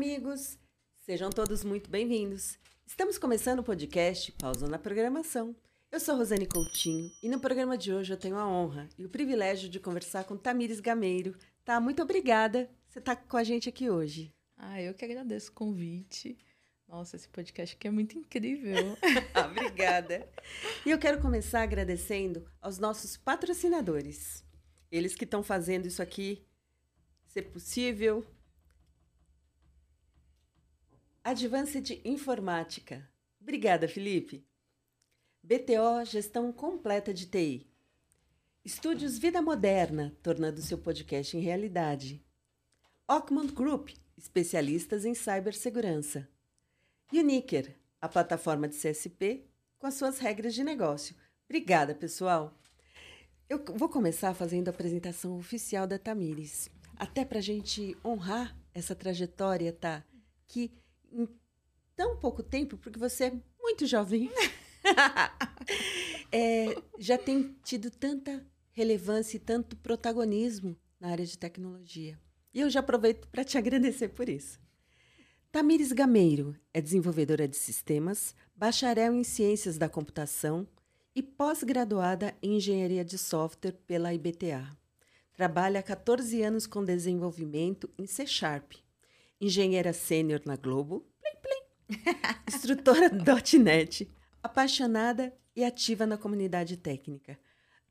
amigos! Sejam todos muito bem-vindos. Estamos começando o podcast Pausa na Programação. Eu sou Rosane Coutinho e no programa de hoje eu tenho a honra e o privilégio de conversar com Tamires Gameiro. Tá, muito obrigada. Você está com a gente aqui hoje. Ah, eu que agradeço o convite. Nossa, esse podcast aqui é muito incrível. obrigada. E eu quero começar agradecendo aos nossos patrocinadores. Eles que estão fazendo isso aqui ser possível. Advanced Informática. Obrigada, Felipe. BTO Gestão Completa de TI. Estúdios Vida Moderna, tornando seu podcast em realidade. Ockmont Group, especialistas em cibersegurança. Uniker, a plataforma de CSP com as suas regras de negócio. Obrigada, pessoal. Eu vou começar fazendo a apresentação oficial da Tamires. Até para a gente honrar essa trajetória, tá? Que em tão pouco tempo, porque você é muito jovem, é, já tem tido tanta relevância e tanto protagonismo na área de tecnologia. E eu já aproveito para te agradecer por isso. Tamires Gameiro é desenvolvedora de sistemas, bacharel em ciências da computação e pós-graduada em engenharia de software pela IBTA. Trabalha há 14 anos com desenvolvimento em C Sharp. Engenheira sênior na Globo, plim, plim. instrutora .NET, apaixonada e ativa na comunidade técnica.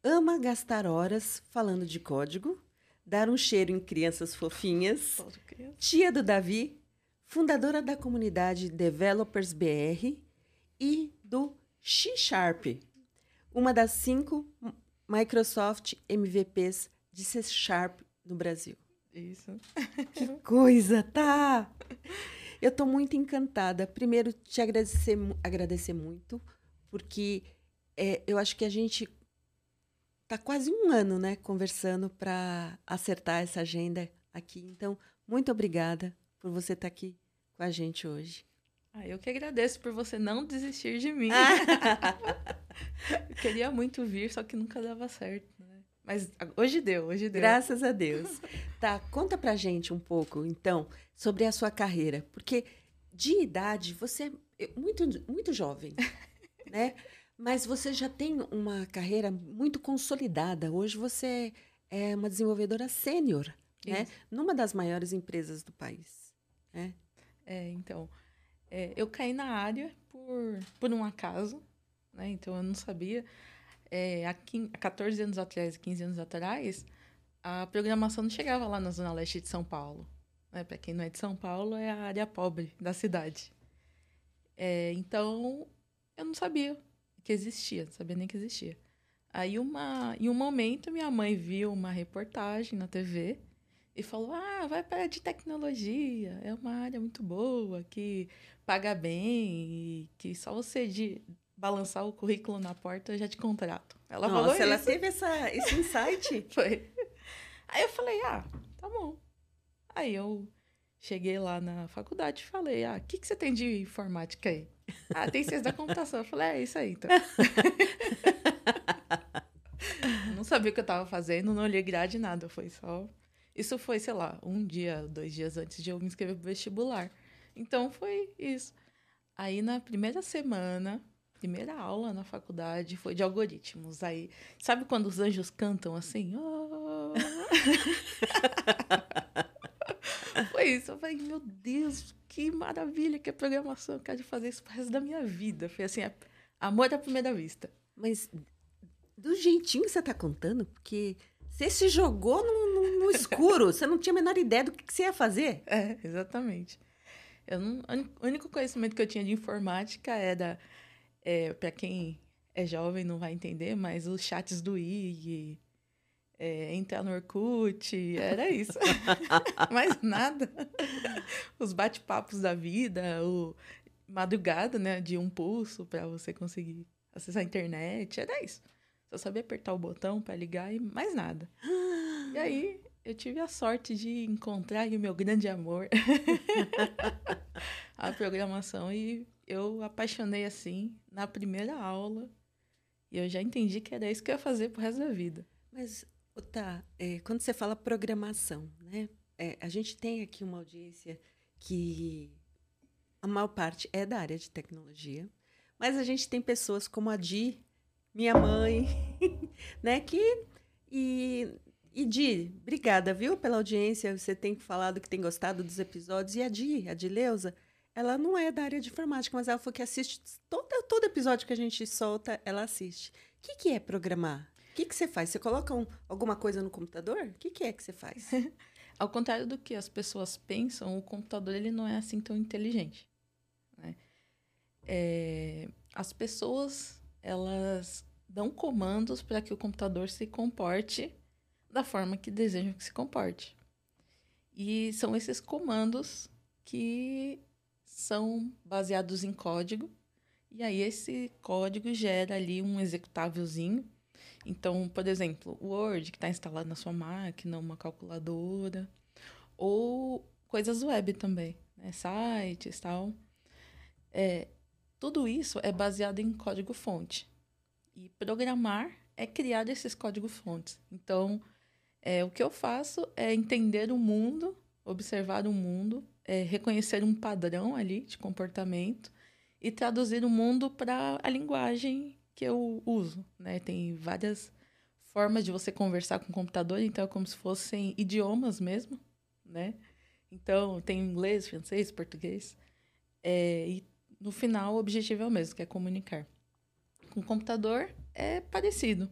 Ama gastar horas falando de código, dar um cheiro em crianças fofinhas. Tia do Davi, fundadora da comunidade Developers BR e do X Sharp, uma das cinco Microsoft MVPs de C Sharp no Brasil. Isso. Que coisa, tá? Eu estou muito encantada. Primeiro, te agradecer, agradecer muito, porque é, eu acho que a gente está quase um ano, né, conversando para acertar essa agenda aqui. Então, muito obrigada por você estar tá aqui com a gente hoje. Ah, eu que agradeço por você não desistir de mim. eu queria muito vir, só que nunca dava certo? Mas hoje deu, hoje deu. Graças a Deus. tá, conta pra gente um pouco, então, sobre a sua carreira. Porque de idade, você é muito, muito jovem, né? Mas você já tem uma carreira muito consolidada. Hoje você é uma desenvolvedora sênior, né? Numa das maiores empresas do país, né? É, então... É, eu caí na área por, por um acaso, né? Então eu não sabia. É, há, 15, há 14 anos atrás, 15 anos atrás, a programação não chegava lá na Zona Leste de São Paulo. Né? Para quem não é de São Paulo, é a área pobre da cidade. É, então, eu não sabia que existia, não sabia nem que existia. Aí, uma, em um momento, minha mãe viu uma reportagem na TV e falou: Ah, vai para de tecnologia, é uma área muito boa, que paga bem, que só você de balançar o currículo na porta eu já te contrato. Ela Nossa, falou ela isso. teve essa, esse insight. Foi. Aí eu falei: Ah, tá bom. Aí eu cheguei lá na faculdade e falei: Ah, o que, que você tem de informática aí? Ah, tem ciência da computação. Eu falei: É isso aí, então. não sabia o que eu tava fazendo, não olhei grade nada, foi só isso foi, sei lá, um dia, dois dias antes de eu me inscrever pro vestibular. Então foi isso. Aí na primeira semana, primeira aula na faculdade foi de algoritmos. Aí, sabe quando os anjos cantam assim? Oh! foi isso. Eu falei, meu Deus, que maravilha que é programação. Eu quero fazer isso pro resto da minha vida. Foi assim, amor à primeira vista. Mas do jeitinho que você tá contando, porque você se jogou no, no, no escuro, você não tinha a menor ideia do que, que você ia fazer. É, exatamente. Eu não, o único conhecimento que eu tinha de informática era, é, para quem é jovem não vai entender, mas os chats do IG, é, entrar no Orkut, era isso. mais nada. Os bate-papos da vida, o madrugada, né, de um pulso para você conseguir acessar a internet, era isso. Só sabia apertar o botão para ligar e mais nada. e aí eu tive a sorte de encontrar o meu grande amor, a programação, e eu apaixonei assim na primeira aula. E eu já entendi que era isso que eu ia fazer pro resto da vida. Mas, tá, é, quando você fala programação, né? É, a gente tem aqui uma audiência que a maior parte é da área de tecnologia, mas a gente tem pessoas como a Di, minha mãe, né, que e e Di, obrigada, viu, pela audiência. Você tem falado que tem gostado dos episódios. E a Di, a Dileuza, ela não é da área de informática, mas ela falou que assiste todo, todo episódio que a gente solta, ela assiste. O que, que é programar? O que, que você faz? Você coloca um, alguma coisa no computador? O que, que é que você faz? Ao contrário do que as pessoas pensam, o computador ele não é assim tão inteligente. Né? É, as pessoas elas dão comandos para que o computador se comporte da forma que desejam que se comporte. E são esses comandos que são baseados em código. E aí esse código gera ali um executávelzinho. Então, por exemplo, o Word que está instalado na sua máquina, uma calculadora, ou coisas web também, né? sites tal. É, tudo isso é baseado em código-fonte. E programar é criar esses códigos-fontes. Então, é, o que eu faço é entender o mundo, observar o mundo, é, reconhecer um padrão ali de comportamento e traduzir o mundo para a linguagem que eu uso. Né? Tem várias formas de você conversar com o computador, então é como se fossem idiomas mesmo, né? Então, tem inglês, francês, português. É, e no final, o objetivo é o mesmo, que é comunicar. Com o computador é parecido.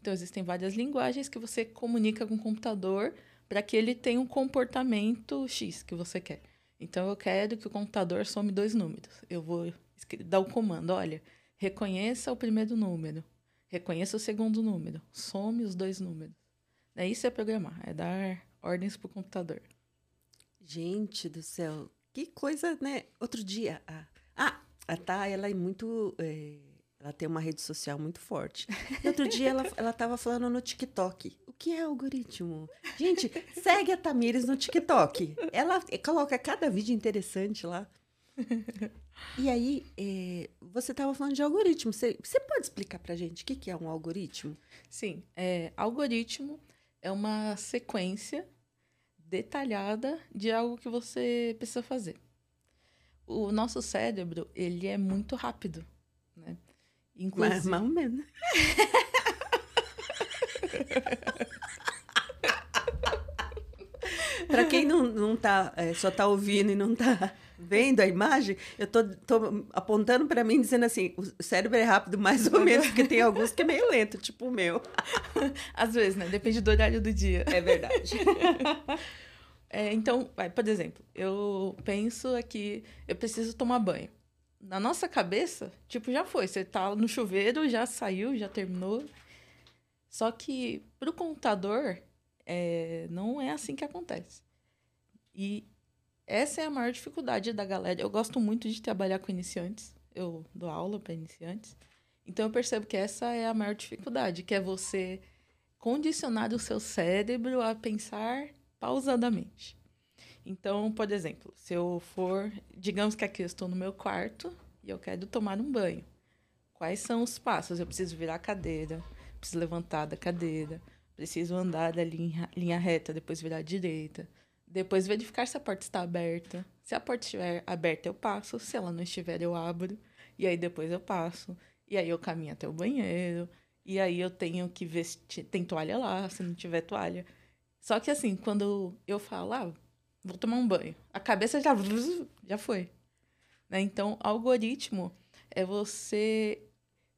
Então, existem várias linguagens que você comunica com o computador para que ele tenha um comportamento X que você quer. Então, eu quero que o computador some dois números. Eu vou dar o comando: olha, reconheça o primeiro número, reconheça o segundo número, some os dois números. É isso é programar, é dar ordens para o computador. Gente do céu, que coisa, né? Outro dia, a, ah, a Tá, ela é muito. É ela tem uma rede social muito forte. E outro dia ela, ela tava falando no TikTok. O que é algoritmo? Gente, segue a Tamires no TikTok. Ela coloca cada vídeo interessante lá. E aí, é, você estava falando de algoritmo. Você, você pode explicar para gente o que, que é um algoritmo? Sim. É, algoritmo é uma sequência detalhada de algo que você precisa fazer. O nosso cérebro, ele é muito rápido, né? Inclusive... Mais, ou menos. Para quem não, não tá, é, só está ouvindo e não está vendo a imagem, eu tô, tô apontando para mim dizendo assim, o cérebro é rápido mais ou menos, porque tem alguns que é meio lento, tipo o meu. Às vezes, né? Depende do horário do dia. É verdade. É, então, por exemplo, eu penso aqui, eu preciso tomar banho na nossa cabeça, tipo, já foi. Você tá no chuveiro, já saiu, já terminou. Só que pro computador, é, não é assim que acontece. E essa é a maior dificuldade da galera. Eu gosto muito de trabalhar com iniciantes. Eu dou aula para iniciantes. Então eu percebo que essa é a maior dificuldade, que é você condicionar o seu cérebro a pensar pausadamente. Então, por exemplo, se eu for, digamos que aqui eu estou no meu quarto e eu quero tomar um banho. Quais são os passos? Eu preciso virar a cadeira, preciso levantar da cadeira, preciso andar da linha, linha reta, depois virar à direita, depois verificar se a porta está aberta. Se a porta estiver aberta, eu passo. Se ela não estiver, eu abro. E aí depois eu passo. E aí eu caminho até o banheiro. E aí eu tenho que ver se tem toalha lá, se não tiver toalha. Só que assim, quando eu falo, ah, vou tomar um banho. A cabeça já, já foi. Né? Então, algoritmo é você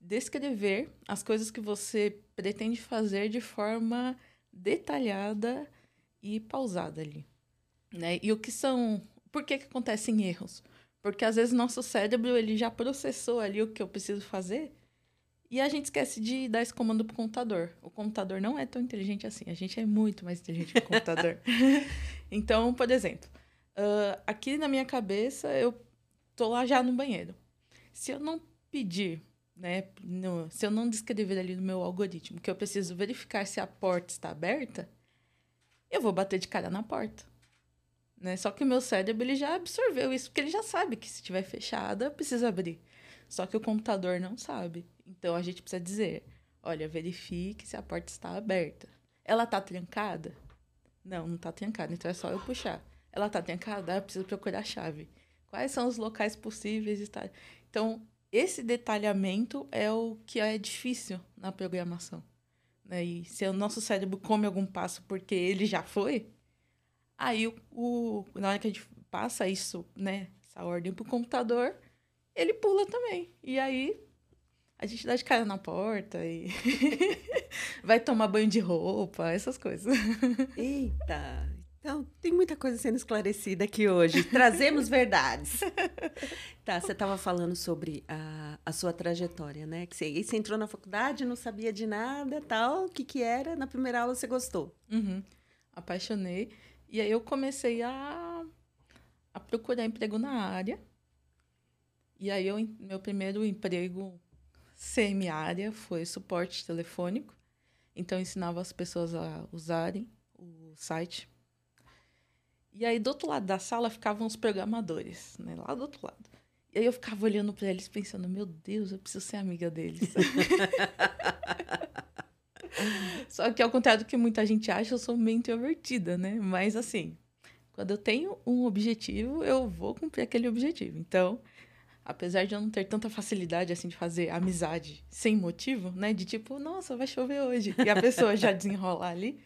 descrever as coisas que você pretende fazer de forma detalhada e pausada ali. Né? E o que são. Por que, que acontecem erros? Porque às vezes nosso cérebro ele já processou ali o que eu preciso fazer e a gente esquece de dar esse comando pro computador. O computador não é tão inteligente assim. A gente é muito mais inteligente que o computador. então, por exemplo, uh, aqui na minha cabeça, eu tô lá já no banheiro. Se eu não pedir, né? No, se eu não descrever ali no meu algoritmo que eu preciso verificar se a porta está aberta, eu vou bater de cara na porta. Né? Só que o meu cérebro ele já absorveu isso, porque ele já sabe que se estiver fechada, precisa abrir. Só que o computador não sabe. Então a gente precisa dizer: olha, verifique se a porta está aberta. Ela está trancada? Não, não está trancada, então é só eu puxar. Ela tá trancada, eu preciso procurar a chave. Quais são os locais possíveis de estar? Então, esse detalhamento é o que é difícil na programação. Né? E se o nosso cérebro come algum passo porque ele já foi, aí o, o na hora que a gente passa isso, né, essa ordem para o computador, ele pula também. E aí a gente dá de cara na porta e vai tomar banho de roupa, essas coisas. Eita! Então, tem muita coisa sendo esclarecida aqui hoje. Trazemos verdades. Tá, você estava falando sobre a, a sua trajetória, né? Que você, você entrou na faculdade, não sabia de nada, tal. O que que era? Na primeira aula você gostou? Uhum. Apaixonei. E aí eu comecei a, a procurar emprego na área. E aí eu, meu primeiro emprego semi-área foi suporte telefônico. Então ensinava as pessoas a usarem o site e aí, do outro lado da sala, ficavam os programadores, né? Lá do outro lado. E aí eu ficava olhando para eles pensando, meu Deus, eu preciso ser amiga deles. Só que ao contrário do que muita gente acha, eu sou meio introvertida, né? Mas assim, quando eu tenho um objetivo, eu vou cumprir aquele objetivo. Então, apesar de eu não ter tanta facilidade assim de fazer amizade sem motivo, né? De tipo, nossa, vai chover hoje. E a pessoa já desenrolar ali.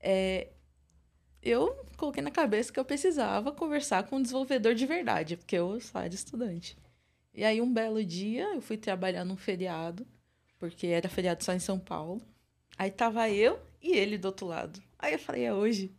É, eu coloquei na cabeça que eu precisava conversar com um desenvolvedor de verdade, porque eu só era estudante. E aí, um belo dia, eu fui trabalhar num feriado, porque era feriado só em São Paulo. Aí tava eu e ele do outro lado. Aí eu falei, é hoje.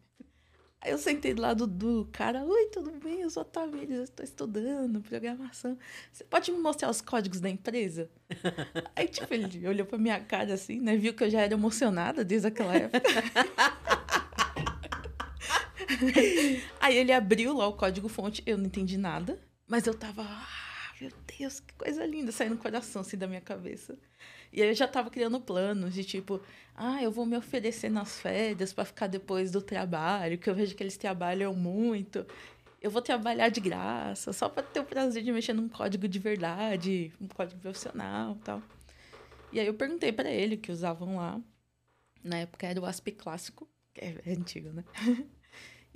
Aí eu sentei do lado do cara, oi, tudo bem? Eu sou a Tamires, eu estou estudando programação. Você pode me mostrar os códigos da empresa? Aí, tipo, ele olhou pra minha cara assim, né? Viu que eu já era emocionada desde aquela época. Aí ele abriu lá o código-fonte, eu não entendi nada, mas eu tava, ah, meu Deus, que coisa linda, saindo no coração assim da minha cabeça. E aí eu já tava criando planos de tipo, ah, eu vou me oferecer nas férias para ficar depois do trabalho, que eu vejo que eles trabalham muito. Eu vou trabalhar de graça, só para ter o prazer de mexer num código de verdade, um código profissional tal. E aí eu perguntei para ele que usavam lá. Na época era o ASP clássico, que é antigo, né?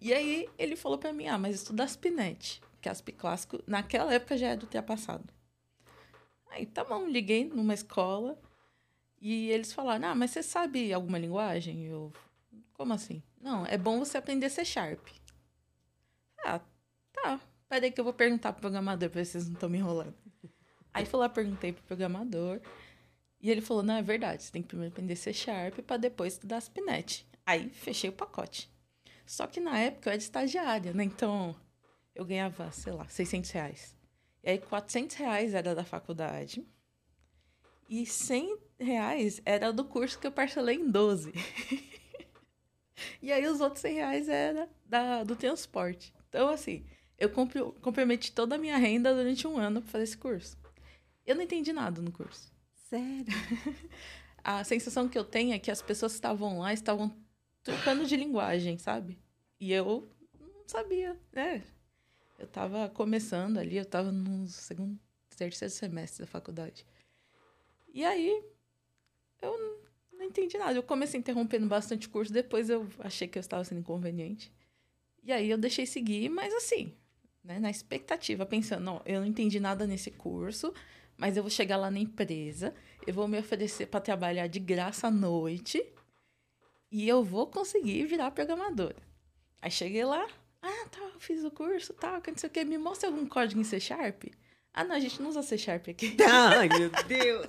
E aí ele falou para mim: ah, mas estuda Aspinet, que Asp clássico naquela época já é do passado. Aí tá bom, liguei numa escola e eles falaram: ah, mas você sabe alguma linguagem? Eu, como assim? Não, é bom você aprender C Sharp. Ah, tá. Peraí que eu vou perguntar pro programador pra ver se vocês não estão me enrolando. Aí fui lá, perguntei pro programador. E ele falou: não, é verdade, você tem que primeiro aprender C Sharp para depois estudar Aspinet. Aí fechei o pacote. Só que na época eu era estagiária, né? Então eu ganhava, sei lá, 600 reais. E aí 400 reais era da faculdade. E 100 reais era do curso que eu parcelei em 12. e aí os outros 100 reais era da, do transporte. Então, assim, eu comprometi toda a minha renda durante um ano para fazer esse curso. Eu não entendi nada no curso. Sério? a sensação que eu tenho é que as pessoas que estavam lá estavam trocando de linguagem, sabe? E eu não sabia, né? Eu tava começando ali, eu tava no segundo, terceiro semestre da faculdade. E aí, eu não entendi nada. Eu comecei interrompendo bastante curso, depois eu achei que eu estava sendo inconveniente. E aí eu deixei seguir, mas assim, né, na expectativa, pensando, não, eu não entendi nada nesse curso, mas eu vou chegar lá na empresa, eu vou me oferecer para trabalhar de graça à noite e eu vou conseguir virar programadora. Aí cheguei lá, ah, tá, fiz o curso, tal, tá, não sei o quê, me mostra algum código em C Sharp. Ah, não, a gente não usa C Sharp aqui. Ai, meu Deus!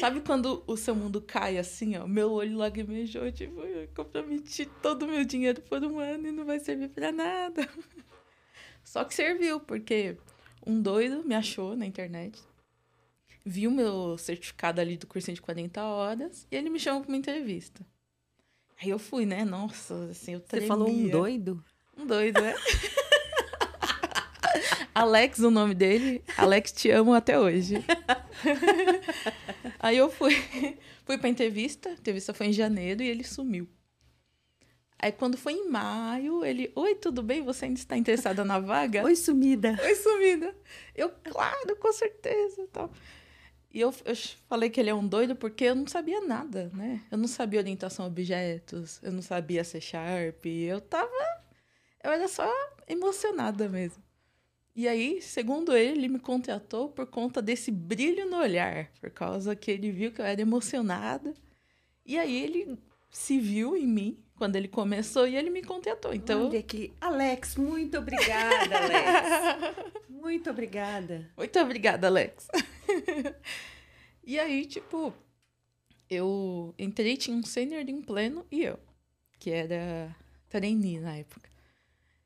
Sabe quando o seu mundo cai assim, ó? Meu olho lagrimejou, tipo, eu comprometi todo o meu dinheiro por um ano e não vai servir para nada. Só que serviu, porque um doido me achou na internet, viu meu certificado ali do cursinho de 40 horas e ele me chamou para uma entrevista. Aí eu fui, né? Nossa, assim, eu tremia. Você falou um doido? Um doido, né? Alex, o nome dele. Alex, te amo até hoje. Aí eu fui, fui pra entrevista. A entrevista foi em janeiro e ele sumiu. Aí quando foi em maio, ele, oi, tudo bem? Você ainda está interessada na vaga? Oi, sumida. Oi, sumida. Eu, claro, com certeza. Tal. E eu, eu falei que ele é um doido porque eu não sabia nada, né? Eu não sabia orientação a objetos, eu não sabia C Sharp, eu tava Eu era só emocionada mesmo. E aí, segundo ele, ele me contratou por conta desse brilho no olhar, por causa que ele viu que eu era emocionada. E aí ele se viu em mim quando ele começou e ele me contratou. Então, Olha aqui. Alex, muito obrigada, Alex. muito obrigada. Muito obrigada, Alex. e aí, tipo, eu entrei, tinha um sênior em pleno e eu, que era trainee na época.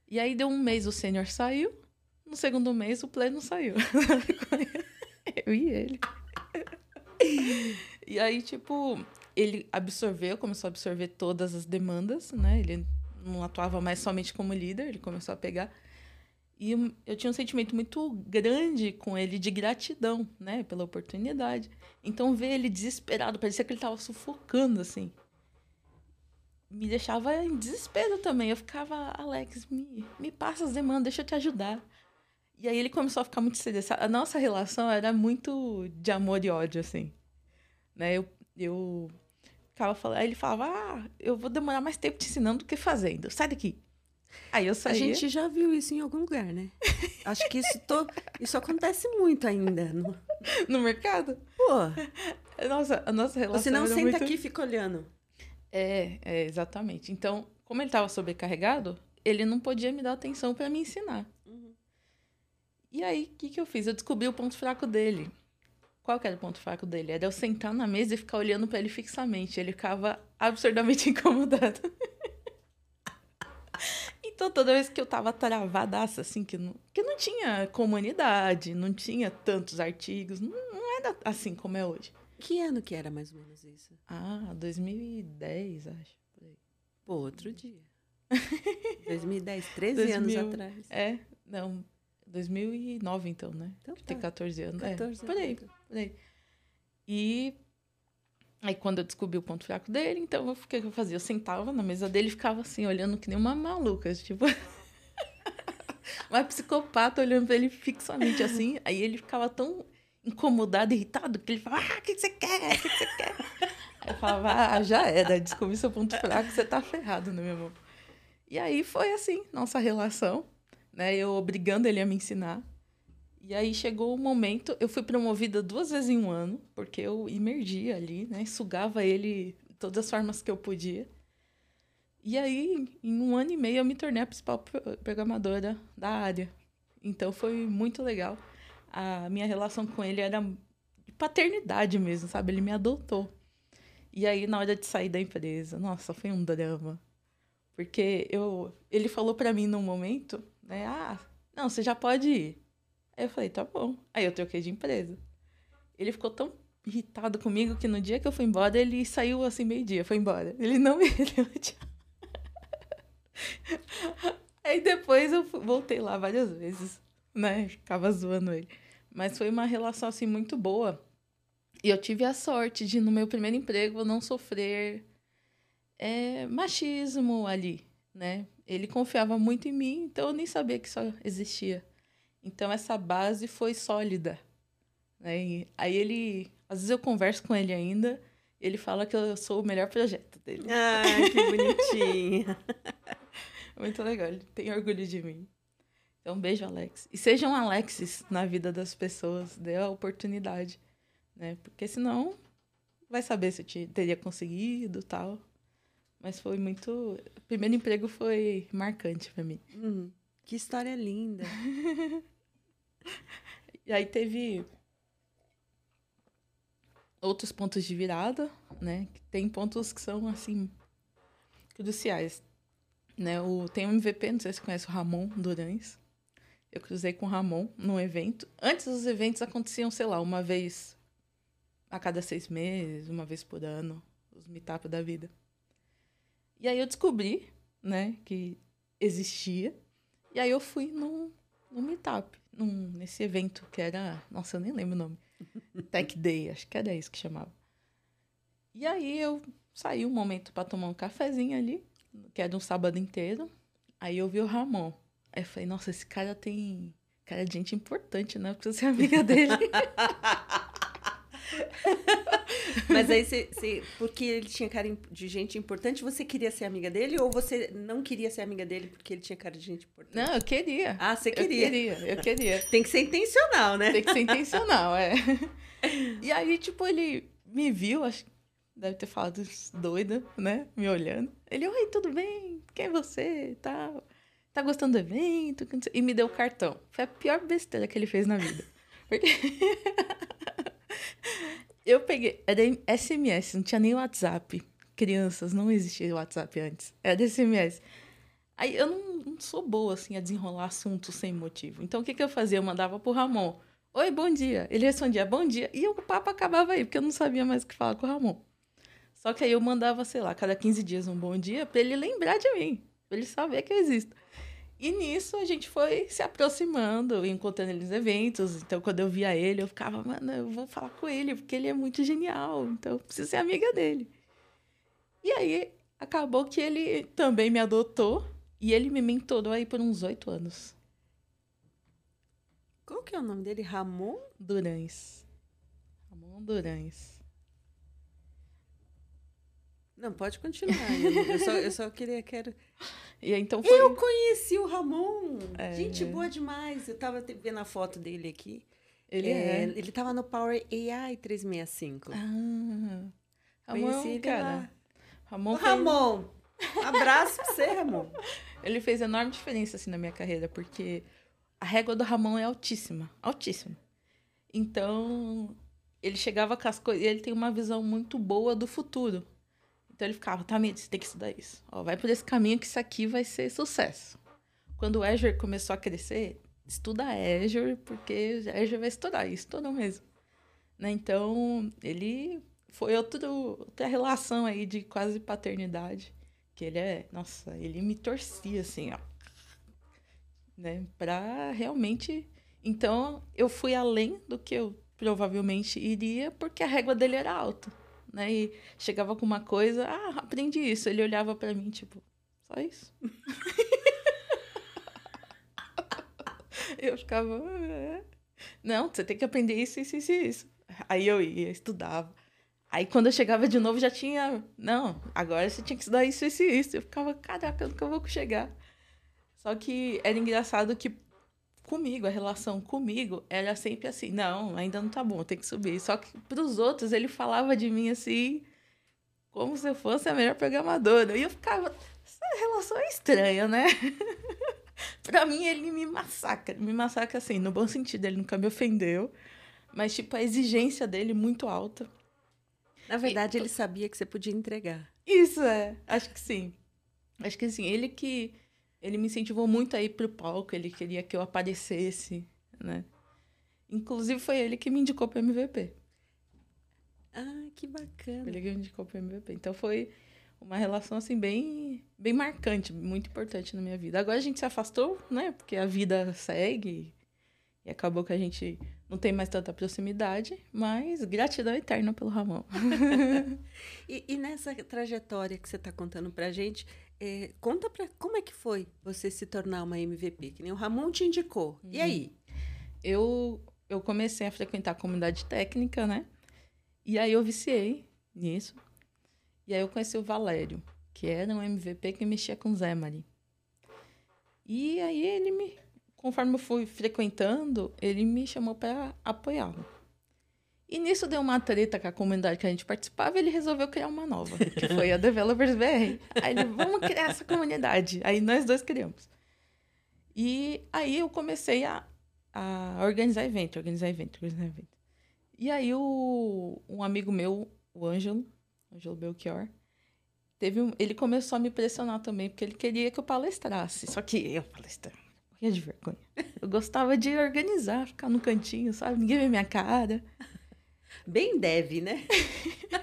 E aí deu um mês o sênior saiu, no segundo mês o pleno saiu. eu e ele. e aí, tipo, ele absorveu, começou a absorver todas as demandas, né? Ele não atuava mais somente como líder, ele começou a pegar. E eu tinha um sentimento muito grande com ele de gratidão, né, pela oportunidade. Então ver ele desesperado, parecia que ele estava sufocando assim. Me deixava em desespero também. Eu ficava, Alex, me, me passa as demandas, deixa eu te ajudar. E aí ele começou a ficar muito estressado. A nossa relação era muito de amor e ódio, assim. Né? Eu, eu ficava falando, aí ele falava, ah, eu vou demorar mais tempo te ensinando do que fazendo. Sai daqui. Aí eu saía. A gente já viu isso em algum lugar, né? Acho que isso, to... isso acontece muito ainda. No, no mercado? Pô. Nossa, a nossa relação. Você não senta muito... aqui e fica olhando. É, é, exatamente. Então, como ele estava sobrecarregado, ele não podia me dar atenção para me ensinar. Uhum. E aí, o que, que eu fiz? Eu descobri o ponto fraco dele. Qual que era o ponto fraco dele? Era eu sentar na mesa e ficar olhando para ele fixamente. Ele ficava absurdamente incomodado. Então, toda vez que eu tava travadaça, assim, que não, que não tinha comunidade, não tinha tantos artigos, não, não era assim como é hoje. Que ano que era mais ou menos isso? Ah, 2010, acho. Pô, outro dia. 2010, 13 2000, anos atrás. É, não, 2009 então, né? Então, tá. Tem 14 anos. 14 é, por aí, por aí. E Aí quando eu descobri o ponto fraco dele, então o que eu fazia? Eu sentava na mesa dele e ficava assim, olhando que nem uma maluca, tipo. uma psicopata olhando pra ele fixamente assim. Aí ele ficava tão incomodado, irritado, que ele falava, ah, o que, você quer? O que, você quer? Aí eu falava, ah, já era, descobri seu ponto fraco, você tá ferrado, né, meu amor? E aí foi assim, nossa relação, né? Eu obrigando ele a me ensinar. E aí chegou o momento, eu fui promovida duas vezes em um ano, porque eu imergia ali, né? Sugava ele de todas as formas que eu podia. E aí, em um ano e meio, eu me tornei a principal programadora da área. Então foi muito legal. A minha relação com ele era de paternidade mesmo, sabe? Ele me adotou. E aí, na hora de sair da empresa, nossa, foi um drama. Porque eu, ele falou para mim num momento, né? Ah, não, você já pode ir. Aí eu falei, tá bom. Aí eu troquei de empresa. Ele ficou tão irritado comigo que no dia que eu fui embora, ele saiu assim meio-dia, foi embora. Ele não me deu tchau. Aí depois eu voltei lá várias vezes, né? Ficava zoando ele. Mas foi uma relação assim muito boa. E eu tive a sorte de, no meu primeiro emprego, não sofrer é, machismo ali, né? Ele confiava muito em mim, então eu nem sabia que isso existia. Então essa base foi sólida. Né? E aí ele, às vezes eu converso com ele ainda, ele fala que eu sou o melhor projeto dele. Ai, que bonitinho. Muito legal, ele tem orgulho de mim. Então, beijo, Alex. E sejam Alexes na vida das pessoas, dê a oportunidade, né? Porque senão vai saber se eu teria conseguido tal. Mas foi muito. O primeiro emprego foi marcante para mim. Hum, que história linda. E aí teve outros pontos de virada, né? Tem pontos que são, assim, cruciais. Né? O, tem um MVP, não sei se você conhece o Ramon Durães. Eu cruzei com o Ramon num evento. Antes os eventos aconteciam, sei lá, uma vez a cada seis meses, uma vez por ano, os meetups da vida. E aí eu descobri, né, que existia. E aí eu fui num, num meetup num, nesse evento que era. Nossa, eu nem lembro o nome. Tech Day, acho que era isso que chamava. E aí eu saí um momento para tomar um cafezinho ali, que era um sábado inteiro. Aí eu vi o Ramon. Aí eu falei, nossa, esse cara tem. Cara de gente importante, né? Eu preciso ser amiga dele. Mas aí você, você, porque ele tinha cara de gente importante, você queria ser amiga dele ou você não queria ser amiga dele porque ele tinha cara de gente importante? Não, eu queria. Ah, você queria? Eu queria, eu queria. Tem que ser intencional, né? Tem que ser intencional, é. E aí, tipo, ele me viu, acho que deve ter falado doida, né? Me olhando. Ele, oi, tudo bem? Quem é você? Tal. Tá gostando do evento? E me deu o cartão. Foi a pior besteira que ele fez na vida. Porque. eu peguei. Era SMS, não tinha nem WhatsApp. Crianças, não existia WhatsApp antes. Era SMS. Aí eu não, não, sou boa, assim, a desenrolar assunto sem motivo. Então o que, que eu fazia? Eu mandava pro Ramon. Oi, bom dia. Ele respondia, bom dia. E o papo acabava aí, porque eu não sabia mais o que falar com o Ramon. Só que aí eu mandava, sei lá, cada 15 dias um bom dia pra ele lembrar de mim. Pra ele saber que eu existo. E nisso a gente foi se aproximando, encontrando ele nos eventos. Então, quando eu via ele, eu ficava, mano, eu vou falar com ele, porque ele é muito genial. Então, eu preciso ser amiga dele. E aí, acabou que ele também me adotou. E ele me mentorou aí por uns oito anos. Qual que é o nome dele? Ramon? Durães. Ramon Durães. Não, pode continuar. Eu só, eu só queria, quero... E então foi... Eu conheci o Ramon. É... Gente boa demais. Eu tava vendo a foto dele aqui. Ele é. é... Ele tava no Power AI 365. Ah. Ramon, conheci ele cara. Ramon. Ramon. Abraço pra você, Ramon. Ele fez enorme diferença assim na minha carreira, porque a régua do Ramon é altíssima, altíssima. Então, ele chegava com as coisas, ele tem uma visão muito boa do futuro. Então ele ficava, tá, você tem que estudar isso. Ó, vai por esse caminho que isso aqui vai ser sucesso. Quando o Azure começou a crescer, estuda Azure, porque Azure vai estourar, e estourou mesmo. Né? Então, ele foi outro, outra relação aí de quase paternidade. Que ele é, nossa, ele me torcia assim, ó. Né? Pra realmente. Então, eu fui além do que eu provavelmente iria, porque a régua dele era alta né? E chegava com uma coisa, ah, aprendi isso. Ele olhava para mim, tipo, só isso? eu ficava, é. não, você tem que aprender isso, isso, isso, isso. Aí eu ia, estudava. Aí quando eu chegava de novo já tinha, não, agora você tinha que estudar isso, isso isso. Eu ficava, caraca, eu nunca vou chegar. Só que era engraçado que comigo, a relação comigo era sempre assim: não, ainda não tá bom, tem que subir. Só que pros outros ele falava de mim assim, como se eu fosse a melhor programadora. E eu ficava, essa relação é estranha, né? pra mim ele me massacra, me massacra assim, no bom sentido, ele nunca me ofendeu, mas tipo a exigência dele muito alta. Na verdade, e, ele sabia que você podia entregar. Isso é, acho que sim. Acho que sim, ele que ele me incentivou muito a ir pro palco, ele queria que eu aparecesse, né? Inclusive foi ele que me indicou para MVP. Ah, que bacana. Ele que me indicou para MVP. Então foi uma relação assim bem bem marcante, muito importante na minha vida. Agora a gente se afastou, né? Porque a vida segue e acabou que a gente não tem mais tanta proximidade, mas gratidão eterna pelo Ramon. e, e, nessa trajetória que você está contando para a gente, é, conta para como é que foi você se tornar uma MVP, que nem o Ramon te indicou. Uhum. E aí? Eu, eu comecei a frequentar a comunidade técnica, né? E aí eu viciei nisso. E aí eu conheci o Valério, que era um MVP que mexia com Xamarin. E aí ele me, conforme eu fui frequentando, ele me chamou para apoiá-lo. E nisso deu uma treta com a comunidade que a gente participava e ele resolveu criar uma nova, que foi a Developers BR. Aí ele, vamos criar essa comunidade. Aí nós dois criamos. E aí eu comecei a, a organizar evento, organizar evento, organizar evento. E aí o, um amigo meu, o Ângelo, Ângelo Belchior, teve um, ele começou a me pressionar também, porque ele queria que eu palestrasse. Só que eu palestrava, morria de vergonha. Eu gostava de organizar, ficar no cantinho, sabe? Ninguém vê minha cara. Bem deve, né?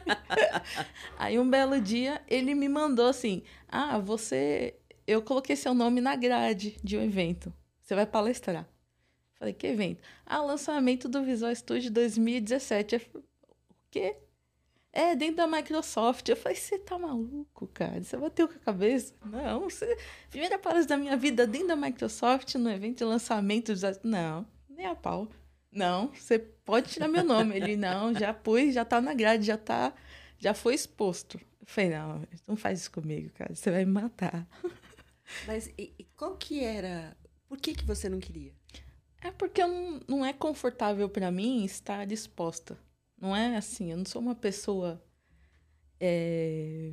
Aí um belo dia ele me mandou assim: Ah, você. Eu coloquei seu nome na grade de um evento. Você vai palestrar. Falei, que evento? Ah, lançamento do Visual Studio 2017. Eu falei, o quê? É, dentro da Microsoft. Eu falei, você tá maluco, cara? Você bateu com a cabeça? Não, você... primeira palestra da minha vida dentro da Microsoft, no evento de lançamento. Não, nem a pau. Não, você pode tirar meu nome. Ele, não, já pus, já tá na grade, já tá, já foi exposto. Eu falei, não, não faz isso comigo, cara, você vai me matar. Mas e, e qual que era, por que que você não queria? É porque não, não é confortável para mim estar exposta. Não é assim, eu não sou uma pessoa é,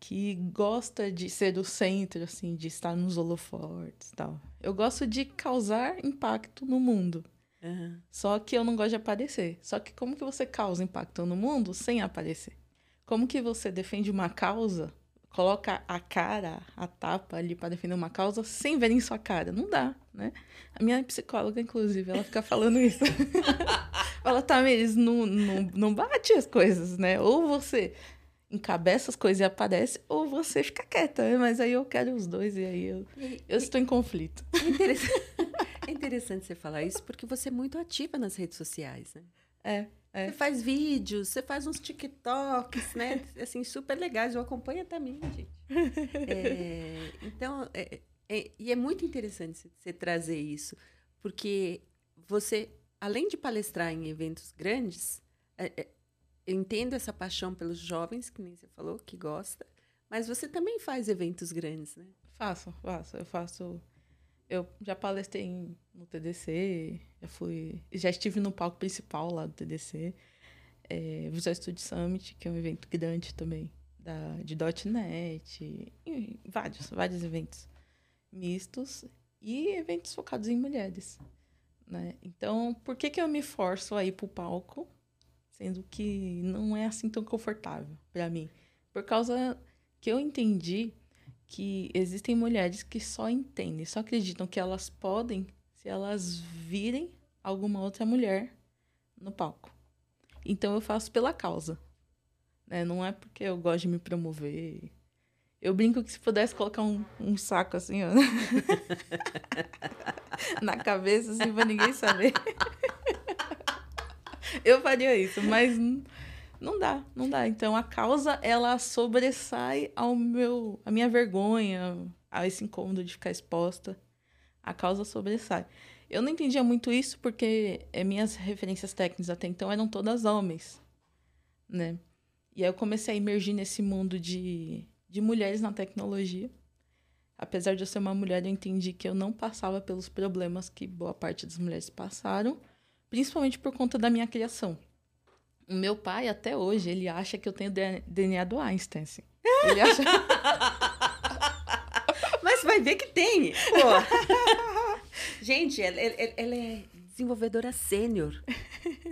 que gosta de ser o centro, assim, de estar nos holofortes e tal. Eu gosto de causar impacto no mundo. Uhum. Só que eu não gosto de aparecer. Só que como que você causa impacto no mundo sem aparecer? Como que você defende uma causa, coloca a cara, a tapa ali para defender uma causa sem verem sua cara? Não dá, né? A minha psicóloga, inclusive, ela fica falando isso. Fala, tá, eles não, não, não bate as coisas, né? Ou você encabeça as coisas e aparece, ou você fica quieta. né? Mas aí eu quero os dois e aí eu, E- eu estou em conflito. Interessante, interessante você falar isso, porque você é muito ativa nas redes sociais, né? É, é. Você faz vídeos, você faz uns TikToks, né? Assim, super legais. Eu acompanho também, gente. É, então, é- é- e é muito interessante você- trazer isso, porque você, além de palestrar em eventos grandes, é- é, eu entendo essa paixão pelos jovens, que nem você falou, que gosta, mas você também faz eventos grandes, né? Faço, faço. Eu faço. Eu já palestrei em- no TDC, já fui. Já estive no palco principal lá do TDC. É, Visual Studio Summit, que é um evento grande também, da, de .NET, e vários, vários eventos mistos e eventos focados em mulheres. Né? Então, por que, que eu me forço a ir pro palco, sendo que não é assim tão confortável para mim? Por causa que eu entendi que existem mulheres que só entendem, só acreditam que elas podem se elas virem alguma outra mulher no palco. Então eu faço pela causa. Né? Não é porque eu gosto de me promover. Eu brinco que se pudesse colocar um, um saco assim, ó, na cabeça, assim, pra ninguém saber. eu faria isso, mas não dá, não dá. Então a causa ela sobressai ao meu, a minha vergonha, a esse incômodo de ficar exposta. A causa sobressai. Eu não entendia muito isso porque eh, minhas referências técnicas até então eram todas homens, né? E aí eu comecei a emergir nesse mundo de, de mulheres na tecnologia. Apesar de eu ser uma mulher, eu entendi que eu não passava pelos problemas que boa parte das mulheres passaram, principalmente por conta da minha criação. O meu pai, até hoje, ele acha que eu tenho DNA do Einstein. assim. Ele acha... Mas vai ver que tem. Gente, ela, ela- ela é desenvolvedora sênior.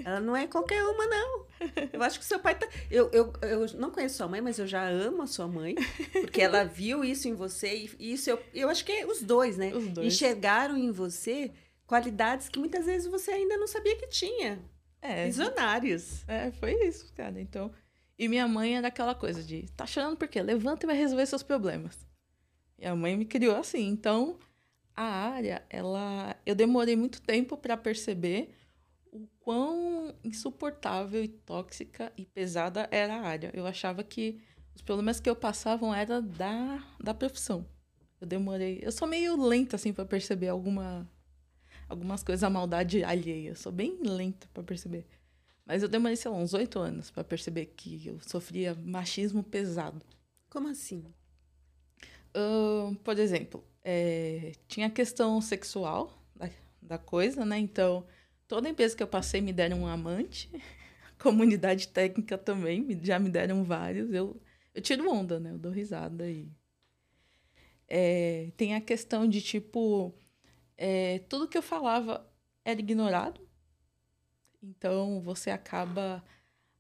Ela não é qualquer uma, não. Eu acho que seu pai tá. Eu, eu, eu não conheço sua mãe, mas eu já amo a sua mãe, porque ela viu isso em você e isso eu, eu acho que é os dois, né? Os dois. Enxergaram em você qualidades que muitas vezes você ainda não sabia que tinha. É, Visionários. É, foi isso, cara. Então, e minha mãe era aquela coisa de, tá chorando por quê? Levanta e vai resolver seus problemas. E a mãe me criou assim. Então, a área, ela, eu demorei muito tempo para perceber o quão insuportável e tóxica e pesada era a área. Eu achava que os problemas que eu passavam era da da profissão. Eu demorei, eu sou meio lenta assim para perceber alguma algumas coisas, a maldade alheia. Eu sou bem lenta para perceber. Mas eu demorei, sei lá, uns oito anos para perceber que eu sofria machismo pesado. Como assim? Por exemplo, é, tinha a questão sexual da, da coisa, né? Então, toda empresa que eu passei me deram um amante. Comunidade técnica também, já me deram vários. Eu, eu tiro onda, né? Eu dou risada e... É, tem a questão de, tipo, é, tudo que eu falava era ignorado. Então, você acaba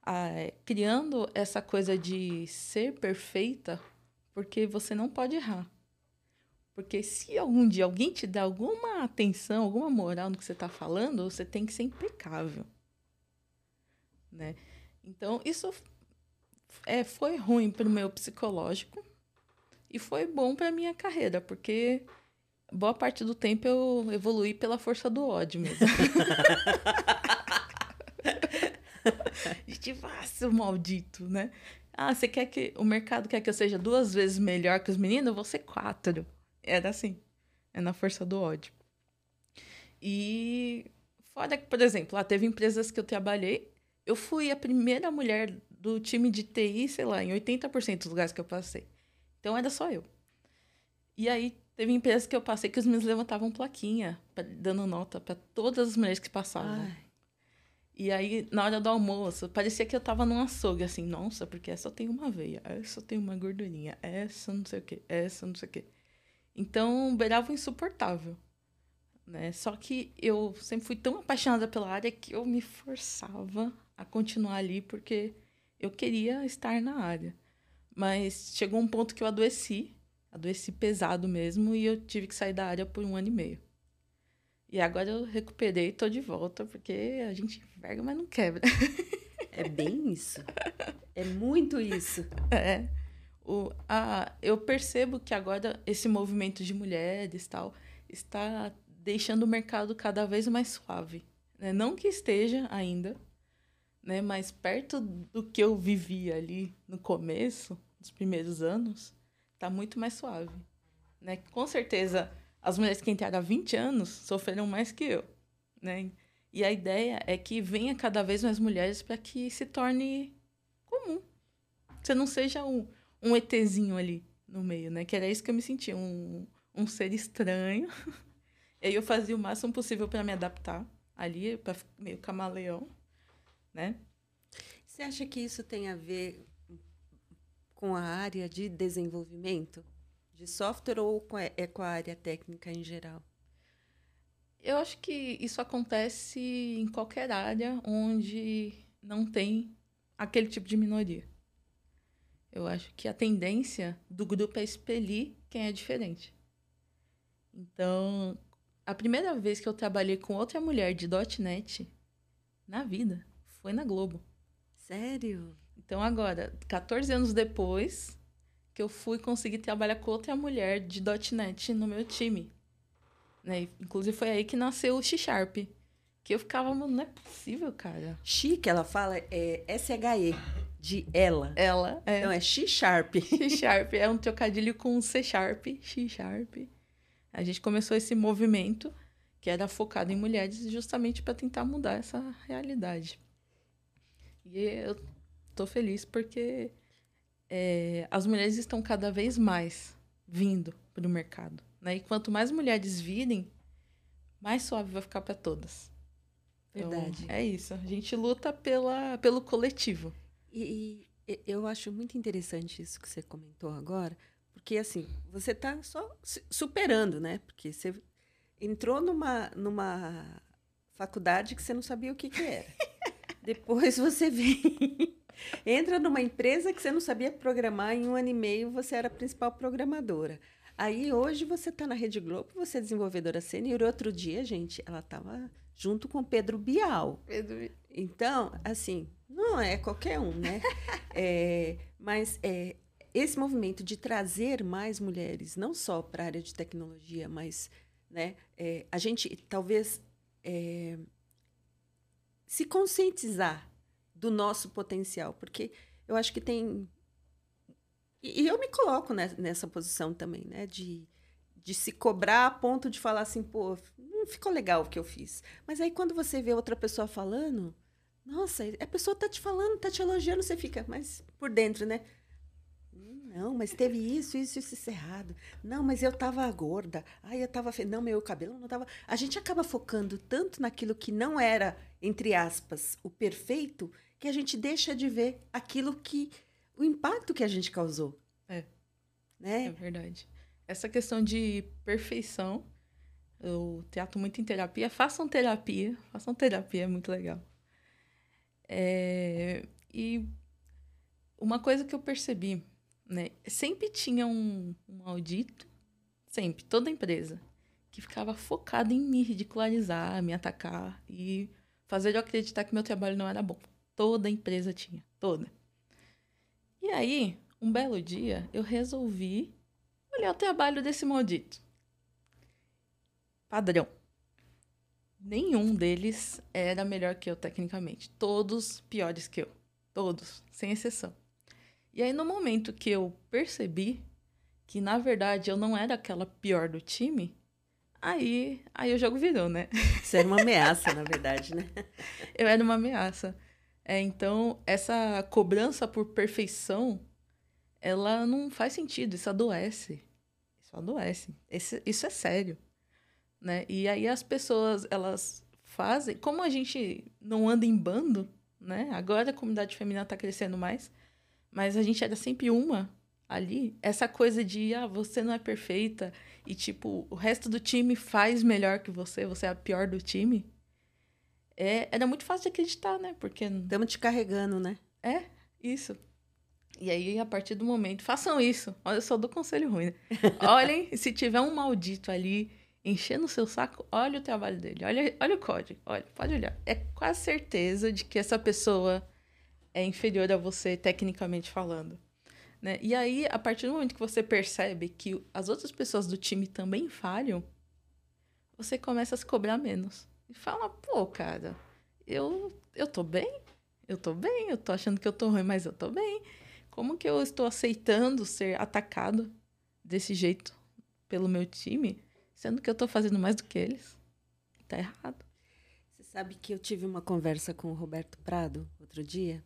ah, criando essa coisa de ser perfeita porque você não pode errar. Porque se algum dia alguém te dá alguma atenção, alguma moral no que você está falando, você tem que ser impecável. Né? Então, isso é, foi ruim para o meu psicológico e foi bom para minha carreira, porque boa parte do tempo eu evoluí pela força do ódio mesmo. De tipo, ah, maldito, né? Ah, você quer que o mercado quer que eu seja duas vezes melhor que os meninos? Eu vou ser quatro. Era assim. É na força do ódio. E Fora que, por exemplo, lá teve empresas que eu trabalhei, eu fui a primeira mulher do time de TI, sei lá, em 80% dos lugares que eu passei. Então era só eu. E aí teve empresas que eu passei que os meninos levantavam plaquinha, pra, dando nota para todas as mulheres que passavam. Ai. E aí, na hora do almoço, parecia que eu tava num açougue, assim, nossa, porque essa tem uma veia, essa tem uma gordurinha, essa não sei o quê, essa não sei o quê. Então, beirava insuportável. Né? Só que eu sempre fui tão apaixonada pela área que eu me forçava a continuar ali porque eu queria estar na área. Mas chegou um ponto que eu adoeci, adoeci pesado mesmo, e eu tive que sair da área por um ano e meio. E agora eu recuperei e tô de volta, porque a gente enverga, mas não quebra. É bem isso. É muito isso. É. O, a, eu percebo que agora esse movimento de mulheres tal está deixando o mercado cada vez mais suave. Né? Não que esteja ainda, né? mas perto do que eu vivia ali no começo, nos primeiros anos, está muito mais suave. Né? Com certeza, as mulheres que entraram há 20 anos sofreram mais que eu. Né? E a ideia é que venha cada vez mais mulheres para que se torne comum. Você não seja um, um ETzinho ali no meio, né? Que era isso que eu me sentia, um, um ser estranho. e aí eu fazia o máximo possível para me adaptar ali, para meio camaleão, né? Você acha que isso tem a ver com a área de desenvolvimento de software ou é com a área técnica em geral? Eu acho que isso acontece em qualquer área onde não tem aquele tipo de minoria. Eu acho que a tendência do grupo é expelir quem é diferente. Então, a primeira vez que eu trabalhei com outra mulher de .NET na vida foi na Globo. Sério? Então, agora, 14 anos depois, que eu fui conseguir trabalhar com outra mulher de .NET no meu time. Né? Inclusive, foi aí que nasceu o X-Sharp. Que eu ficava, mano, não é possível, cara. X, que ela fala, é S-H-E de ela. Ela, é. Não, é X-Sharp. X-Sharp, é um trocadilho com C-Sharp, X-Sharp. A gente começou esse movimento que era focado em mulheres justamente para tentar mudar essa realidade. E eu tô feliz porque é, as mulheres estão cada vez mais vindo para o mercado. Né? E quanto mais mulheres virem, mais suave vai ficar para todas. Então, Verdade. Então, é isso. A gente luta pela, pelo coletivo. E, e, eu acho muito interessante isso que você comentou agora, porque assim, você está só superando, né? Porque você entrou numa, numa faculdade que você não sabia o que, que era. Depois você vem, entra numa empresa que você não sabia programar, em um ano e meio você era a principal programadora. Aí hoje você está na Rede Globo, você é desenvolvedora sênior. Outro dia, gente, ela estava junto com Pedro Bial. Pedro... Então, assim, não é qualquer um, né? é, mas é, esse movimento de trazer mais mulheres, não só para a área de tecnologia, mas né, é, a gente talvez é, se conscientizar do nosso potencial, porque eu acho que tem. E, eu me coloco nessa posição também, né? De, de se cobrar a ponto de falar assim, pô, não ficou legal o que eu fiz. Mas aí quando você vê outra pessoa falando, nossa, a pessoa tá te falando, tá te elogiando, você fica mais por dentro, né? Não, mas teve isso, isso, isso, errado. Não, mas eu tava gorda. Ai, eu tava fe... Não, meu cabelo não tava. A gente acaba focando tanto naquilo que não era, entre aspas, o perfeito, que a gente deixa de ver aquilo que. o impacto que a gente causou. É. Né? É verdade. Essa questão de perfeição, eu trato muito em terapia. Façam terapia. Façam terapia, é muito legal. É, e uma coisa que eu percebi, né? Sempre tinha um, um maldito, sempre, toda empresa, que ficava focado em me ridicularizar, me atacar e fazer eu acreditar que meu trabalho não era bom. Toda empresa tinha, toda. E aí, um belo dia, eu resolvi olhar o trabalho desse maldito. Padrão nenhum deles era melhor que eu tecnicamente. Todos piores que eu. Todos, sem exceção. E aí, no momento que eu percebi que, na verdade, eu não era aquela pior do time, Aí, aí o jogo virou, né? Isso era uma ameaça, na verdade, né? Eu era uma ameaça. É, então, essa cobrança por perfeição, ela não faz sentido, isso adoece. Isso adoece. Esse, isso é sério. Né? E aí as pessoas, elas fazem... Como a gente não anda em bando, né? Agora a comunidade feminina está crescendo mais, mas a gente era sempre uma ali. Essa coisa de, ah, você não é perfeita e, tipo, o resto do time faz melhor que você, você é a pior do time. É, era muito fácil de acreditar, né? Porque... Estamos te carregando, né? É, isso. E aí, a partir do momento, façam isso. Olha, eu só dou conselho ruim, né? Olhem, se tiver um maldito ali enchendo o seu saco, olha o trabalho dele, olha, olha o código, olha, pode olhar. É quase certeza de que essa pessoa é inferior a você, tecnicamente falando. Né? E aí, a partir do momento que você percebe que as outras pessoas do time também falham, você começa a se cobrar menos. E fala, pô, cara, eu, eu tô bem, eu tô bem, eu tô achando que eu tô ruim, mas eu tô bem. Como que eu estou aceitando ser atacado desse jeito pelo meu time? Sendo que eu tô fazendo mais do que eles. Tá errado. Você sabe que eu tive uma conversa com o Roberto Prado outro dia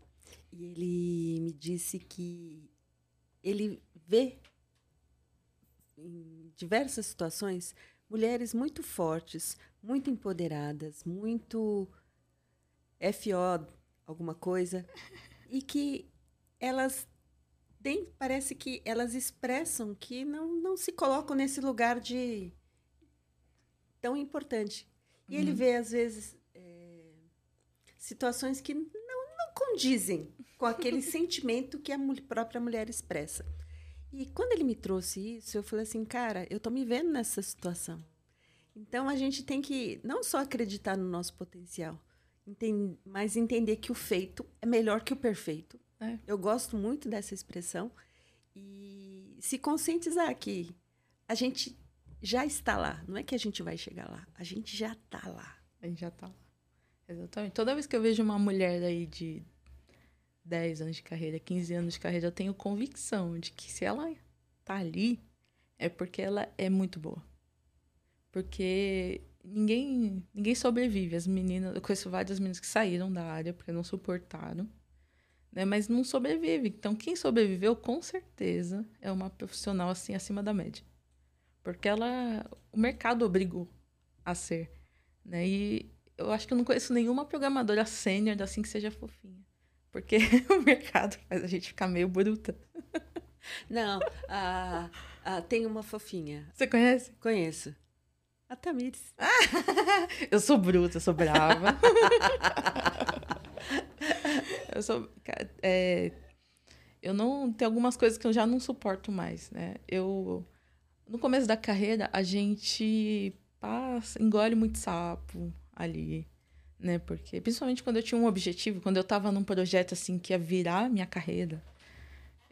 e ele me disse que ele vê em diversas situações mulheres muito fortes, muito empoderadas, muito FO alguma coisa e que elas tem, parece que elas expressam que não, não se colocam nesse lugar de tão importante. E uhum. ele vê, às vezes, é, situações que não, não condizem com aquele sentimento que a própria mulher expressa. E quando ele me trouxe isso, eu falei assim, cara, eu tô me vendo nessa situação. Então a gente tem que não só acreditar no nosso potencial, mas entender que o feito é melhor que o perfeito. É. Eu gosto muito dessa expressão e se conscientizar que a gente já está lá. Não é que a gente vai chegar lá, a gente já está lá. A gente já está lá. Exatamente. Toda vez que eu vejo uma mulher aí de 10 anos de carreira, 15 anos de carreira, eu tenho convicção de que se ela tá ali, é porque ela é muito boa. Porque ninguém ninguém sobrevive. As meninas, eu conheço várias meninas que saíram da área porque não suportaram, né? Mas não sobrevive. Então, quem sobreviveu, com certeza, é uma profissional assim acima da média porque ela o mercado obrigou a ser, né? E eu acho que eu não conheço nenhuma programadora sênior assim que seja fofinha, porque o mercado faz a gente ficar meio bruta. Não, a, a, tem uma fofinha. Você conhece? Conheço. A Tamires. eu sou bruta, eu sou brava. eu sou. É, eu não. Tem algumas coisas que eu já não suporto mais, né? Eu no começo da carreira, a gente passa, engole muito sapo ali, né? Porque, principalmente quando eu tinha um objetivo, quando eu estava num projeto assim que ia virar minha carreira,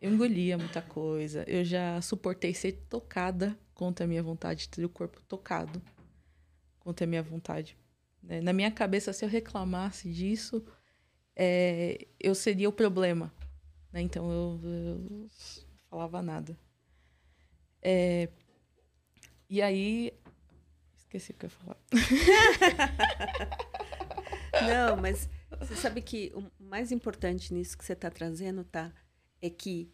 eu engolia muita coisa. Eu já suportei ser tocada contra a minha vontade, ter o corpo tocado contra a minha vontade. Né? Na minha cabeça, se eu reclamasse disso, é, eu seria o problema. Né? Então eu, eu falava nada. É, e aí. Esqueci o que eu ia falar. Não, mas você sabe que o mais importante nisso que você está trazendo, tá? É que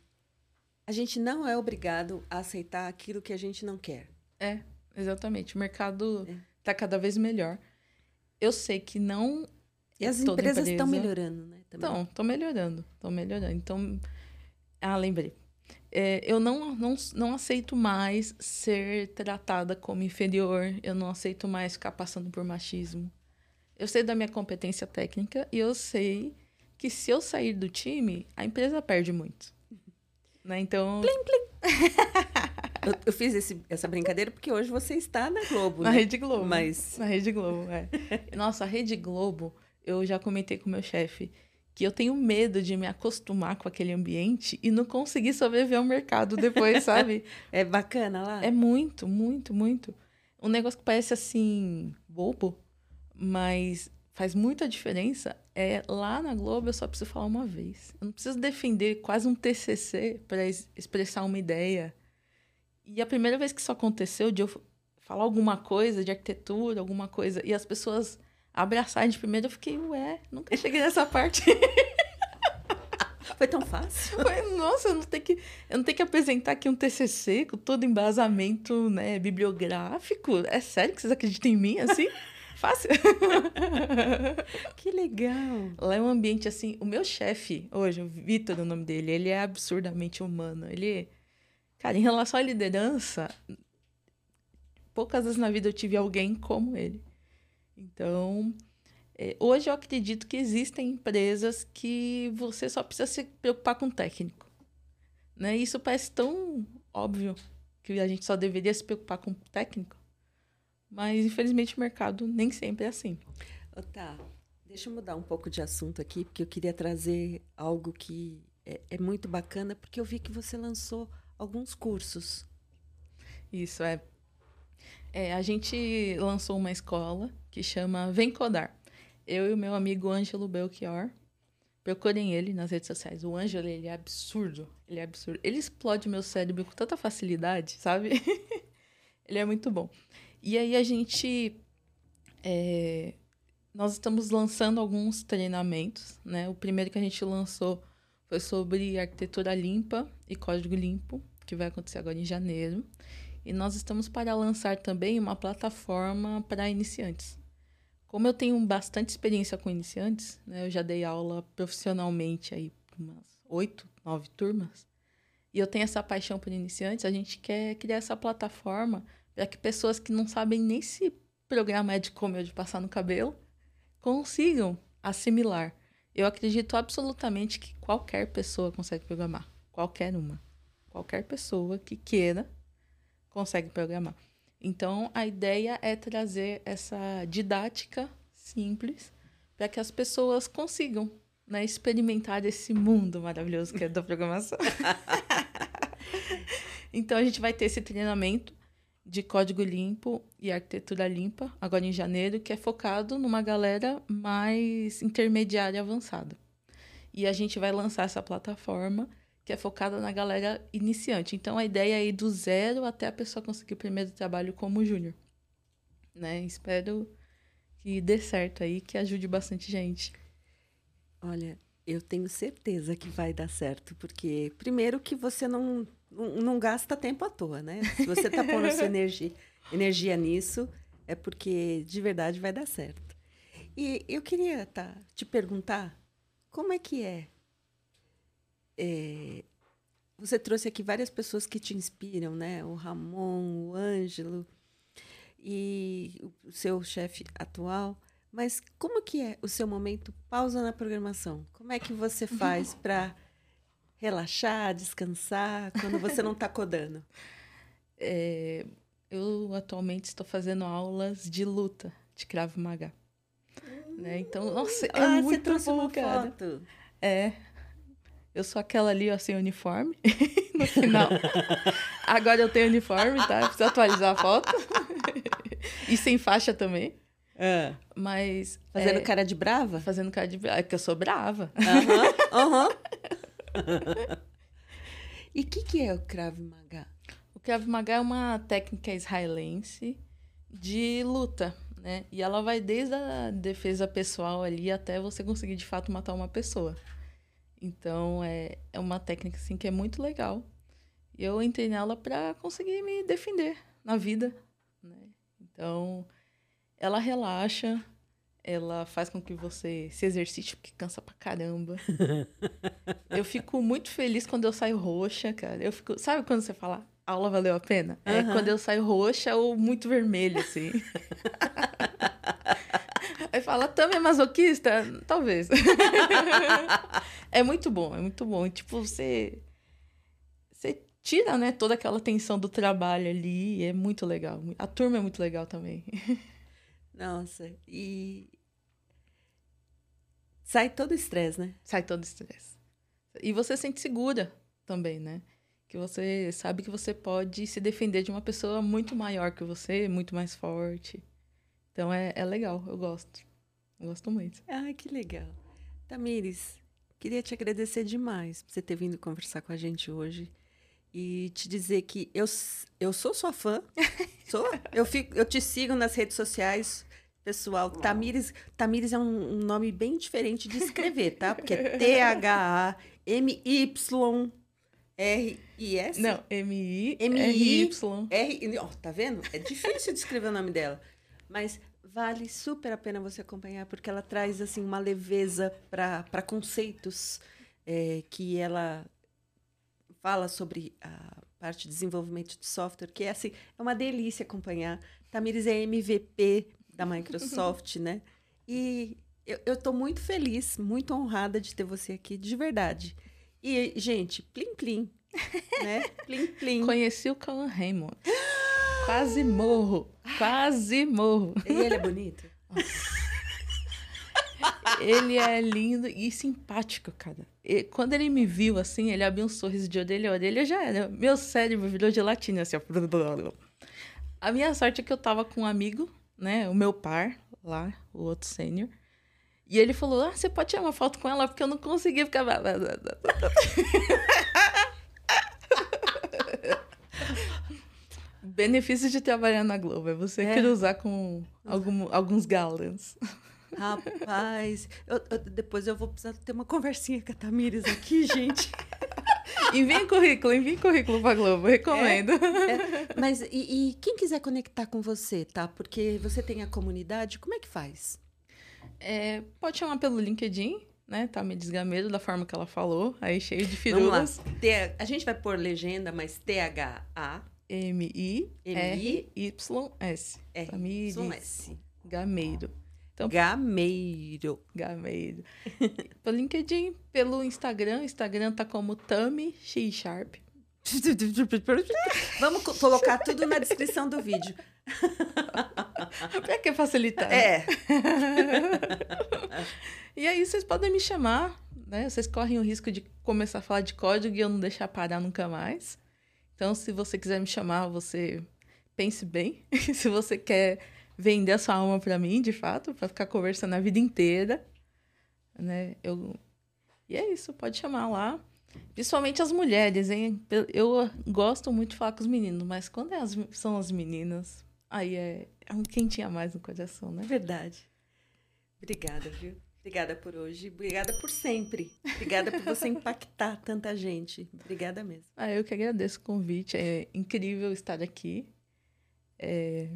a gente não é obrigado a aceitar aquilo que a gente não quer. É, exatamente. O mercado está é. cada vez melhor. Eu sei que não. E as empresas estão melhorando, né? Estão, estão melhorando. Estão melhorando. Então. Ah, lembrei é, eu não, não, não aceito mais ser tratada como inferior, eu não aceito mais ficar passando por machismo. Eu sei da minha competência técnica e eu sei que se eu sair do time, a empresa perde muito. Né? Então. Plim, plim. eu, eu, fiz esse, essa brincadeira porque hoje você está na Globo. Na né? Rede Globo. Mas... Na Rede Globo, é. Nossa, a Rede Globo, eu já comentei com o meu chefe que eu tenho medo de me acostumar com aquele ambiente e não conseguir sobreviver ao mercado depois, sabe? é bacana lá? É muito, muito, muito. Um negócio que parece assim, bobo, mas faz muita diferença. É lá na Globo eu só preciso falar uma vez. Eu não preciso defender quase um TCC para expressar uma ideia. E a primeira vez que isso aconteceu, de eu falar alguma coisa de arquitetura, alguma coisa, e as pessoas abraçarem de primeira, eu fiquei, ué, nunca cheguei nessa parte. Foi tão fácil? Foi, nossa, eu não, tenho que, eu não tenho que apresentar aqui um TCC com todo embasamento né, bibliográfico. É sério que vocês acreditam em mim assim? Fácil. que legal. Lá é um ambiente assim. O meu chefe, hoje, o Vitor, o nome dele, ele é absurdamente humano. Ele. Cara, em relação à liderança, poucas vezes na vida eu tive alguém como ele. Então, é, hoje eu acredito que existem empresas que você só precisa se preocupar com o técnico. Né? Isso parece tão óbvio que a gente só deveria se preocupar com o técnico. Mas, infelizmente, o mercado nem sempre é assim. Tá. Deixa eu mudar um pouco de assunto aqui, porque eu queria trazer algo que é, é muito bacana, porque eu vi que você lançou alguns cursos. Isso, é. é. A gente lançou uma escola que chama Vem Codar. Eu e o meu amigo Ângelo Belchior. Procurem ele nas redes sociais. O Ângelo, ele é absurdo. Ele é absurdo. Ele explode meu cérebro com tanta facilidade, sabe? ele é muito bom. E aí a gente. É, nós estamos lançando alguns treinamentos, né? O primeiro que a gente lançou foi sobre arquitetura limpa e código limpo, que vai acontecer agora em janeiro. E nós estamos para lançar também uma plataforma para iniciantes. Como eu tenho bastante experiência com iniciantes, né? Eu já dei aula profissionalmente aí umas oito, nove turmas. E eu tenho essa paixão por iniciantes, a gente quer criar essa plataforma para que pessoas que não sabem nem se programar é de comer ou de passar no cabelo consigam assimilar. Eu acredito absolutamente que qualquer pessoa consegue programar. Qualquer uma. Qualquer pessoa que queira consegue programar. Então, a ideia é trazer essa didática simples para que as pessoas consigam né, experimentar esse mundo maravilhoso que é da programação. então, a gente vai ter esse treinamento de código limpo e arquitetura limpa, agora em janeiro, que é focado numa galera mais intermediária avançada. E a gente vai lançar essa plataforma que é focada na galera iniciante. Então a ideia é ir do zero até a pessoa conseguir o primeiro trabalho como júnior. Né? Espero que dê certo aí, que ajude bastante gente. Olha, eu tenho certeza que vai dar certo, porque primeiro que você não não, gasta tempo à toa, né? Se você está pondo sua energia, energia nisso, é porque de verdade vai dar certo. E eu queria tá, te perguntar como é que é, é você trouxe aqui várias pessoas que te inspiram, né? O Ramon, o Ângelo e o seu chefe atual. Mas como que é o seu momento pausa na programação? Como é que você faz para relaxar, descansar, quando você não está codando? É, eu atualmente estou fazendo aulas de luta de Krav Maga. Hum, né? Então, nossa, é ah, muito você trouxe bom, uma cara. Foto. É. Eu sou aquela ali, ó, sem uniforme, no final. Agora eu tenho uniforme, tá? Preciso atualizar a foto. e sem faixa também. É. Mas. Fazendo é, cara de brava? Fazendo cara de brava. É que eu sou brava. Aham, uhum, aham. Uhum. E o que, que é o Krav Maga? O Krav Maga é uma técnica israelense de luta, né? E ela vai desde a defesa pessoal ali até você conseguir de fato matar uma pessoa. Então é, é uma técnica assim que é muito legal. Eu entrei nela para conseguir me defender na vida, né? Então ela relaxa, ela faz com que você se exercite, porque cansa pra caramba. eu fico muito feliz quando eu saio roxa, cara. Eu fico, sabe quando você fala, a aula valeu a pena? Uhum. É quando eu saio roxa ou muito vermelha, assim. Aí fala, também é masoquista? Talvez. é muito bom, é muito bom. Tipo, você. Você tira, né, toda aquela tensão do trabalho ali. É muito legal. A turma é muito legal também. Nossa, e Sai todo o estresse, né? Sai todo o estresse. E você se sente segura também, né? Que você sabe que você pode se defender de uma pessoa muito maior que você, muito mais forte. Então é, é legal, eu gosto. Eu gosto muito. Ah, que legal. Tamires, queria te agradecer demais por você ter vindo conversar com a gente hoje. e te dizer que eu, eu sou sua fã. Sou. Eu, fico, eu te sigo nas redes sociais. Pessoal, Tamires, Tamires é um, um nome bem diferente de escrever, tá? Porque é T-H-A-M-Y-R-I-S. Não, M-I-R-Y. R, ó, tá vendo? É difícil de escrever o nome dela. Mas vale super a pena você acompanhar, porque ela traz assim uma leveza para conceitos é, que ela fala sobre a parte de desenvolvimento de software, que é assim, é uma delícia acompanhar. Tamires é MVP da Microsoft, né? E eu estou muito feliz, muito honrada de ter você aqui, de verdade. E, gente, plim plim, né? Plim plim. Conheci o Calan Raymond. Quase morro. Quase morro. E ele é bonito? ele é lindo e simpático, cara. E quando ele me viu assim, ele abriu um sorriso de orelha a orelha, já era. Meu cérebro virou gelatina, assim, ó. A minha sorte é que eu tava com um amigo, né? O meu par lá, o outro sênior. E ele falou: Ah, você pode tirar uma foto com ela? Porque eu não consegui ficar. Benefício de trabalhar na Globo é você é. cruzar com algum, alguns galãs. Rapaz, eu, eu, depois eu vou precisar ter uma conversinha com a Tamires aqui, gente. envie currículo, envie currículo pra Globo, recomendo. É, é. Mas e, e, quem quiser conectar com você, tá? Porque você tem a comunidade, como é que faz? É, pode chamar pelo LinkedIn, né? Tá me desgamedo da forma que ela falou, aí cheio de firulas. Vamos lá. a gente vai pôr legenda, mas T-H-A... M-I-R-Y-S. R-Y-S. Gameiro. Então, Gameiro. Gameiro. pelo LinkedIn, pelo Instagram. Instagram tá como Tami X Sharp. Vamos colocar tudo na descrição do vídeo. pra que facilitar? É. e aí vocês podem me chamar, né? Vocês correm o risco de começar a falar de código e eu não deixar parar nunca mais. Então, se você quiser me chamar, você pense bem. se você quer vender a sua alma para mim, de fato, para ficar conversando a vida inteira, né? Eu E é isso, pode chamar lá. Principalmente as mulheres, hein? Eu gosto muito de falar com os meninos, mas quando é as, são as meninas, aí é, é um quentinho a mais no coração, né? Verdade. Obrigada, viu? Obrigada por hoje. Obrigada por sempre. Obrigada por você impactar tanta gente. Obrigada mesmo. Ah, eu que agradeço o convite. É incrível estar aqui. É,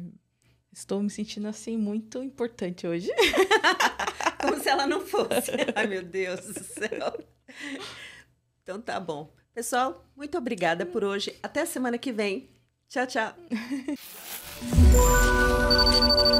Estou me sentindo assim muito importante hoje. Como se ela não fosse. Ai, meu Deus do céu. Então tá bom. Pessoal, muito obrigada por hoje. Até a semana que vem. Tchau, tchau.